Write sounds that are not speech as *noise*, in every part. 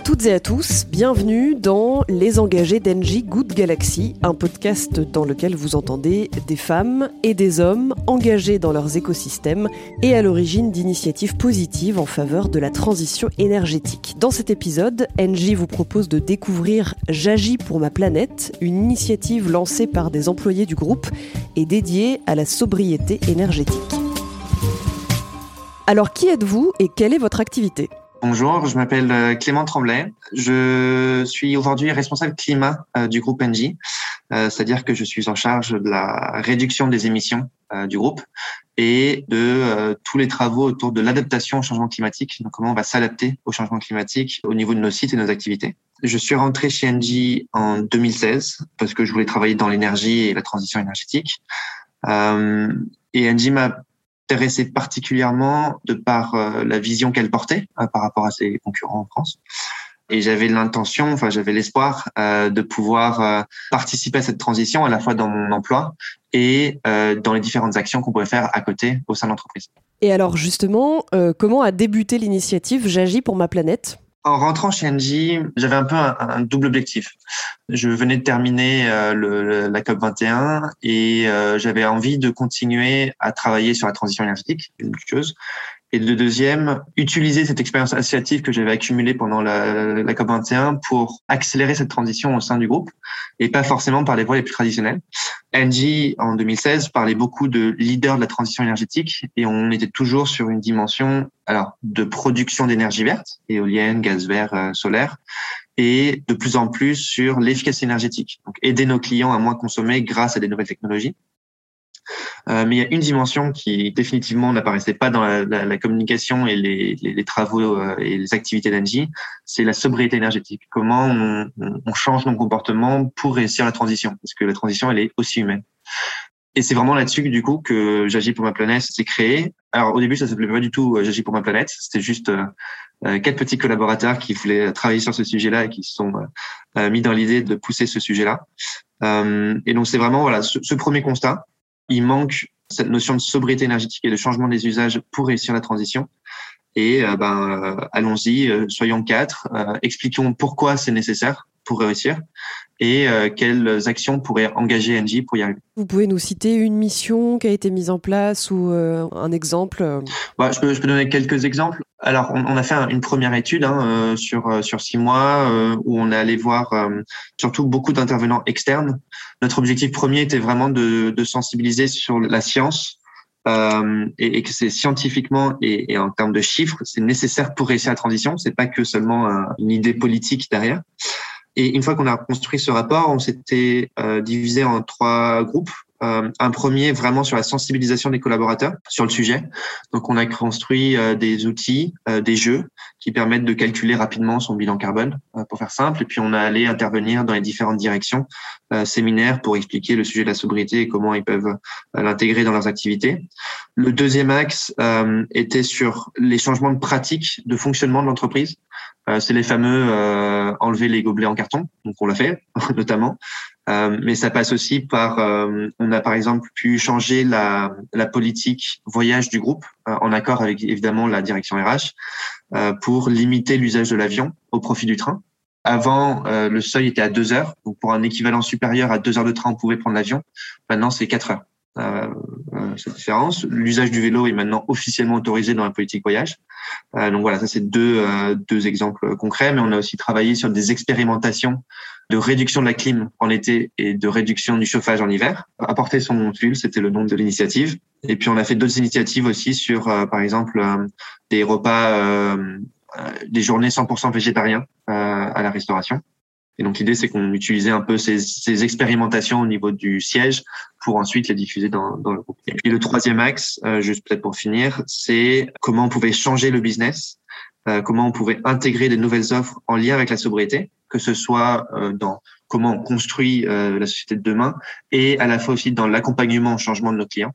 toutes et à tous, bienvenue dans Les engagés d'Engie Good Galaxy, un podcast dans lequel vous entendez des femmes et des hommes engagés dans leurs écosystèmes et à l'origine d'initiatives positives en faveur de la transition énergétique. Dans cet épisode, Engie vous propose de découvrir J'agis pour ma planète, une initiative lancée par des employés du groupe et dédiée à la sobriété énergétique. Alors qui êtes-vous et quelle est votre activité? Bonjour, je m'appelle euh, Clément Tremblay. Je suis aujourd'hui responsable climat euh, du groupe Engie, euh, c'est-à-dire que je suis en charge de la réduction des émissions du groupe et de tous les travaux autour de l'adaptation au changement climatique, donc comment on va s'adapter au changement climatique au niveau de nos sites et nos activités. Je suis rentré chez Engie en 2016 parce que je voulais travailler dans l'énergie et la transition énergétique. et Engie m'a intéressée particulièrement de par euh, la vision qu'elle portait euh, par rapport à ses concurrents en France. Et j'avais l'intention, enfin j'avais l'espoir euh, de pouvoir participer à cette transition à la fois dans mon emploi et dans les différentes actions qu'on pouvait faire à côté au sein de l'entreprise. Et alors justement, comment a débuté l'initiative J'agis pour ma planète? En rentrant chez Engie, j'avais un peu un, double objectif. Je venais de terminer euh, la COP 21 et euh, j'avais envie de continuer à travailler sur la transition énergétique, une chose. Et le deuxième, utiliser cette expérience associative que j'avais accumulée pendant la, la COP21 pour accélérer cette transition au sein du groupe et pas forcément par les voies les plus traditionnelles. Engie, en 2016, parlait beaucoup de leader de la transition énergétique et on était toujours sur une dimension alors de production d'énergie verte, éolienne, gaz vert, euh, solaire, et de plus en plus sur l'efficacité énergétique. Donc aider nos clients à moins consommer grâce à des nouvelles technologies. Euh, mais il y a une dimension qui définitivement n'apparaissait pas dans la, la, la, communication et les, les, les travaux euh, et les activités d'Engie, c'est la sobriété énergétique. Comment on, on, change nos comportements pour réussir la transition, parce que la transition, elle est aussi humaine. Et c'est vraiment là-dessus du coup que J'agis pour ma planète s'est créé. Alors au début, ça s'appelait pas du tout euh, J'agis pour ma planète. C'était juste euh, quatre petits collaborateurs qui voulaient travailler sur ce sujet-là et qui se sont euh, mis dans l'idée de pousser ce sujet-là. et donc c'est vraiment voilà ce, ce, premier constat il manque cette notion de sobriété énergétique et de changement des usages pour réussir la transition. Et euh, ben, euh, allons-y, euh, soyons quatre, expliquons pourquoi c'est nécessaire pour réussir et quelles actions pourraient engager Engie pour y arriver. Vous pouvez nous citer une mission qui a été mise en place ou un exemple bah, je, peux, je peux donner quelques exemples. Alors, on, a fait une première étude hein, sur sur six mois où on est allé voir surtout beaucoup d'intervenants externes notre objectif premier était vraiment de, de sensibiliser sur la science euh, et, et, que c'est scientifiquement et, et, en termes de chiffres, c'est nécessaire pour réussir la transition. C'est pas que seulement une idée politique derrière. Et une fois qu'on a construit ce rapport, on s'était euh, divisé en trois groupes. Euh, un premier vraiment sur la sensibilisation des collaborateurs sur le sujet. Donc on a construit euh, des outils, euh, des jeux qui permettent de calculer rapidement son bilan carbone, pour faire simple. Et puis on a allé intervenir dans les différentes directions, séminaires pour expliquer le sujet de la sobriété et comment ils peuvent l'intégrer dans leurs activités. Le deuxième axe était sur les changements de pratiques de fonctionnement de l'entreprise. C'est les fameux enlever les gobelets en carton, donc on l'a fait *laughs* notamment. Euh, mais ça passe aussi par, euh, on a par exemple pu changer la, la politique voyage du groupe euh, en accord avec évidemment la direction RH pour limiter l'usage de l'avion au profit du train. Avant, le seuil était à deux heures, donc pour un équivalent supérieur à deux heures de train, on pouvait prendre l'avion. Maintenant, c'est quatre heures. Euh, cette différence. L'usage du vélo est maintenant officiellement autorisé dans la politique voyage. Euh, donc voilà, ça c'est deux, deux exemples concrets, mais on a aussi travaillé sur des expérimentations de réduction de la clim en été et de réduction du chauffage en hiver. Apporter son fuel, c'était le nom de l'initiative. Et puis on a fait d'autres initiatives aussi sur, euh, par exemple, euh, des repas, euh, des journées 100% végétariens à la restauration. Et donc l'idée, c'est qu'on utilisait un peu ces, ces, expérimentations au niveau du siège pour ensuite les diffuser dans, dans le groupe. Et puis le troisième axe, juste peut-être pour finir, c'est comment on pouvait changer le business, comment on pouvait intégrer des nouvelles offres en lien avec la sobriété que ce soit euh, dans comment on construit euh, la société de demain et à la fois aussi dans l'accompagnement au changement de nos clients.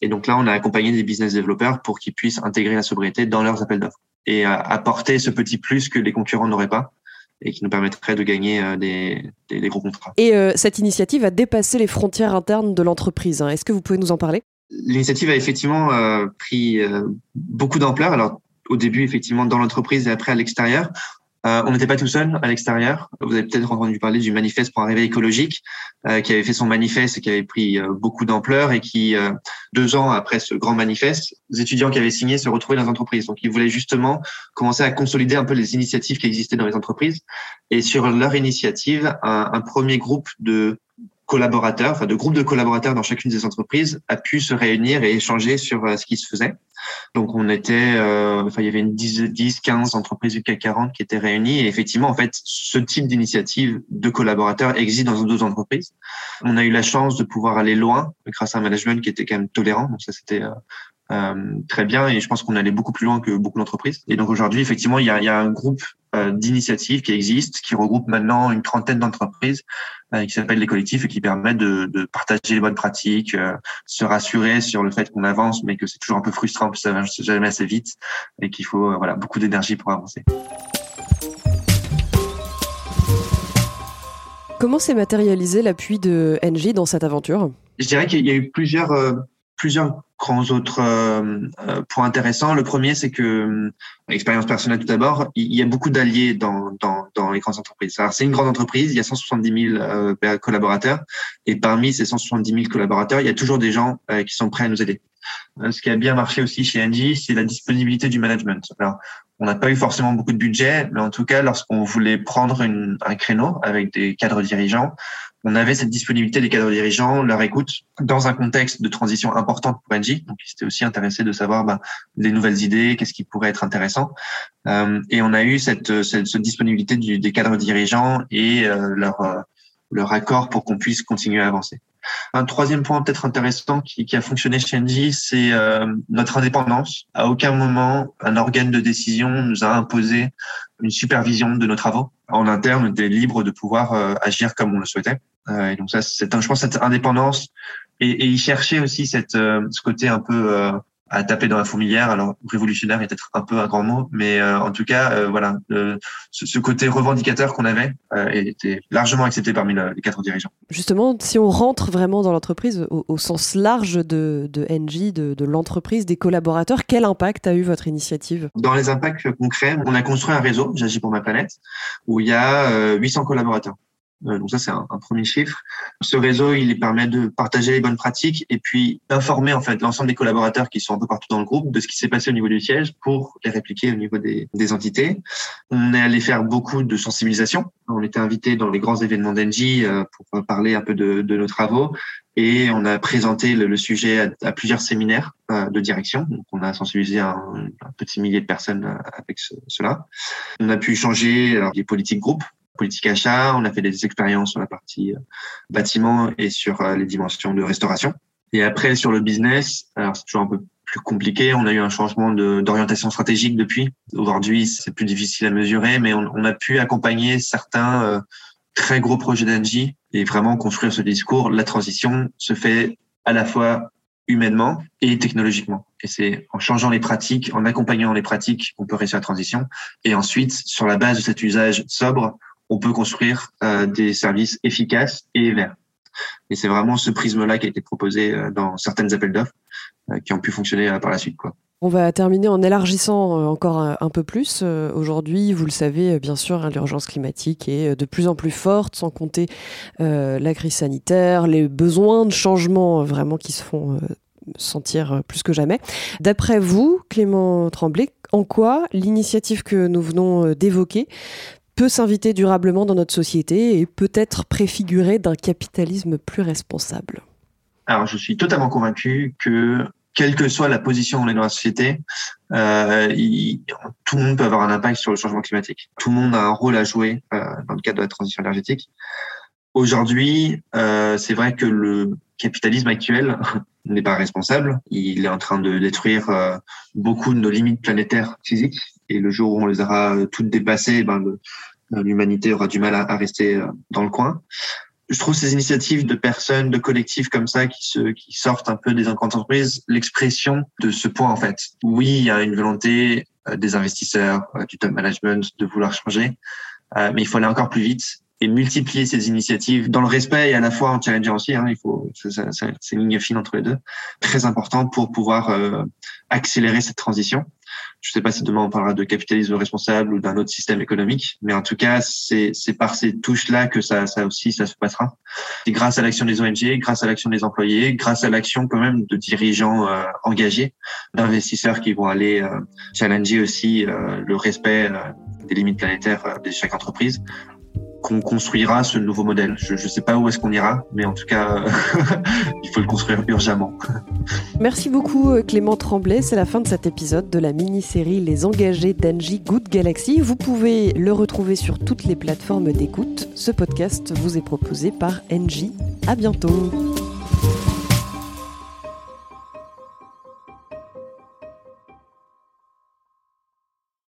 Et donc là, on a accompagné des business développeurs pour qu'ils puissent intégrer la sobriété dans leurs appels d'offres et apporter ce petit plus que les concurrents n'auraient pas et qui nous permettrait de gagner euh, des, des, gros contrats. Et cette initiative a dépassé les frontières internes de l'entreprise. Hein. Est-ce que vous pouvez nous en parler? L'initiative a effectivement pris beaucoup d'ampleur. Alors au début effectivement dans l'entreprise et après à l'extérieur Euh, on n'était pas tout seul à l'extérieur. Vous avez peut-être entendu parler du manifeste pour un réveil écologique, euh, qui avait fait son manifeste et qui avait pris euh, beaucoup d'ampleur et qui, deux ans après ce grand manifeste, les étudiants qui avaient signé se retrouvaient dans les entreprises. Donc, ils voulaient justement commencer à consolider un peu les initiatives qui existaient dans les entreprises. Et sur leur initiative, un premier groupe de collaborateurs, enfin de groupes de collaborateurs dans chacune des entreprises a pu se réunir et échanger sur ce qui se faisait. Donc on était, euh, enfin il y avait une 10, 10, 15 entreprises du CAC 40 qui étaient réunies et effectivement en fait ce type d'initiative de collaborateurs existe dans d'autres entreprises. On a eu la chance de pouvoir aller loin grâce à un management qui était quand même tolérant, donc ça c'était euh, euh, très bien et je pense qu'on allait beaucoup plus loin que beaucoup d'entreprises. Et donc aujourd'hui, effectivement, il y a, il y a un groupe euh, d'initiatives qui existe, qui regroupe maintenant une trentaine d'entreprises, euh, qui s'appelle les collectifs et qui permettent de, de partager les bonnes pratiques, euh, se rassurer sur le fait qu'on avance, mais que c'est toujours un peu frustrant parce que ça va jamais assez vite et qu'il faut voilà beaucoup d'énergie pour avancer. Comment s'est matérialisé l'appui de NG dans cette aventure? Je dirais qu'il y a eu plusieurs plusieurs grands autres euh, euh, points intéressants. Le premier, c'est que, euh, expérience personnelle tout d'abord, il y a beaucoup d'alliés dans, dans, dans, les grandes entreprises. C'est une grande entreprise, il y a 170 000 collaborateurs, et parmi ces 170 000 collaborateurs, il y a toujours des gens qui sont prêts à nous aider. Ce qui a bien marché aussi chez Engie, c'est la disponibilité du management. Alors, on n'a pas eu forcément beaucoup de budget, mais en tout cas, lorsqu'on voulait prendre une, un créneau avec des cadres dirigeants, on avait cette disponibilité des cadres dirigeants, leur écoute, dans un contexte de transition importante pour Engie. Donc, ils étaient aussi intéressés de savoir bah, des nouvelles idées, qu'est-ce qui pourrait être intéressant. Euh, et on a eu cette, cette, cette disponibilité du, des cadres dirigeants et euh, leur, euh, leur accord pour qu'on puisse continuer à avancer. Un troisième point peut-être intéressant qui, qui, a fonctionné chez Engie, c'est euh, notre indépendance. À aucun moment, un organe de décision nous a imposé une supervision de nos travaux. En interne, on était libre de pouvoir euh, agir comme on le souhaitait. Euh, et donc ça, c'est je pense, cette indépendance et, et y chercher aussi cette, ce côté un peu à taper dans la fourmilière. Alors révolutionnaire est peut-être un peu un grand mot, mais euh, en tout cas, euh, voilà, ce, ce, côté revendicateur qu'on avait euh, était largement accepté parmi le, les quatre dirigeants. Justement, si on rentre vraiment dans l'entreprise au, au, sens large de, de NG, de, de l'entreprise, des collaborateurs, quel impact a eu votre initiative? Dans les impacts concrets, on a construit un réseau, J'agis pour ma planète, où il y a 800 collaborateurs. Euh, donc ça, c'est un, premier chiffre. Ce réseau, il permet de partager les bonnes pratiques et puis d'informer en fait l'ensemble des collaborateurs qui sont un peu partout dans le groupe de ce qui s'est passé au niveau du siège pour les répliquer au niveau des, des entités. On est allé faire beaucoup de sensibilisation. On était invité dans les grands événements d'Engie euh, pour parler un peu de, de, nos travaux et on a présenté le, le sujet à, plusieurs séminaires euh, de direction. Donc on a sensibilisé un, un petit millier de personnes avec ce, cela. On a pu changer les politiques groupes politique achat, on a fait des expériences sur la partie euh, bâtiment et sur euh, les dimensions de restauration. Et après, sur le business, alors c'est toujours un peu plus compliqué. On a eu un changement d'orientation stratégique depuis. Aujourd'hui, c'est plus difficile à mesurer, mais on, a pu accompagner certains euh, très gros projets d'Engie et vraiment construire ce discours. La transition se fait à la fois humainement et technologiquement. Et c'est en changeant les pratiques, en accompagnant les pratiques, qu'on peut réussir la transition. Et ensuite, sur la base de cet usage sobre, on peut construire euh, des services efficaces et verts. Et c'est vraiment ce prisme-là qui a été proposé euh, dans certaines appels d'offres euh, qui ont pu fonctionner par la suite. On va terminer en élargissant encore un peu plus. Aujourd'hui, vous le savez, bien sûr, hein, l'urgence climatique est de plus en plus forte, sans compter la crise sanitaire, les besoins de changement vraiment qui se font sentir plus que jamais. D'après vous, Clément Tremblay, en quoi l'initiative que nous venons d'évoquer peut s'inviter durablement dans notre société et peut-être préfigurer d'un capitalisme plus responsable Alors, je suis totalement convaincu que quelle que soit la position dans la société, euh, tout le monde peut avoir un impact sur le changement climatique. Tout le monde a un rôle à jouer euh, dans le cadre de la transition énergétique. Aujourd'hui, euh, c'est vrai que le capitalisme actuel *laughs* n'est pas responsable. Il est en train de détruire euh, beaucoup de nos limites planétaires physiques. Et le jour où on les aura euh, toutes dépassées, ben, l'humanité aura du mal à, à, rester euh, dans le coin. Je trouve ces initiatives de personnes, de collectifs comme ça qui, se, qui sortent un peu des entreprises, l'expression de ce point en fait. Oui, il y a une volonté des investisseurs, du top management de vouloir changer, mais il faut aller encore plus vite et multiplier ces initiatives dans le respect et à la fois en challengeant aussi. Hein, il faut, c'est une ligne fine entre les deux, très important pour pouvoir euh, accélérer cette transition. Je ne sais pas si demain on parlera de capitalisme responsable ou d'un autre système économique, mais en tout cas, c'est par ces touches-là que ça, ça aussi, ça se passera. Et grâce à l'action des ONG, grâce à l'action des employés, grâce à l'action quand même de dirigeants euh, engagés, d'investisseurs qui vont aller euh, challenger aussi euh, le respect des limites planétaires de chaque entreprise qu'on construira ce nouveau modèle. Je ne sais pas où est-ce qu'on ira, mais en tout cas, *laughs* il faut le construire urgemment. Merci beaucoup euh, Clément Tremblay. C'est la fin de cet épisode de la mini-série Les engagés d'Engie Good Galaxy. Vous pouvez le retrouver sur toutes les plateformes d'écoute. Ce podcast vous est proposé par Engie. À bientôt.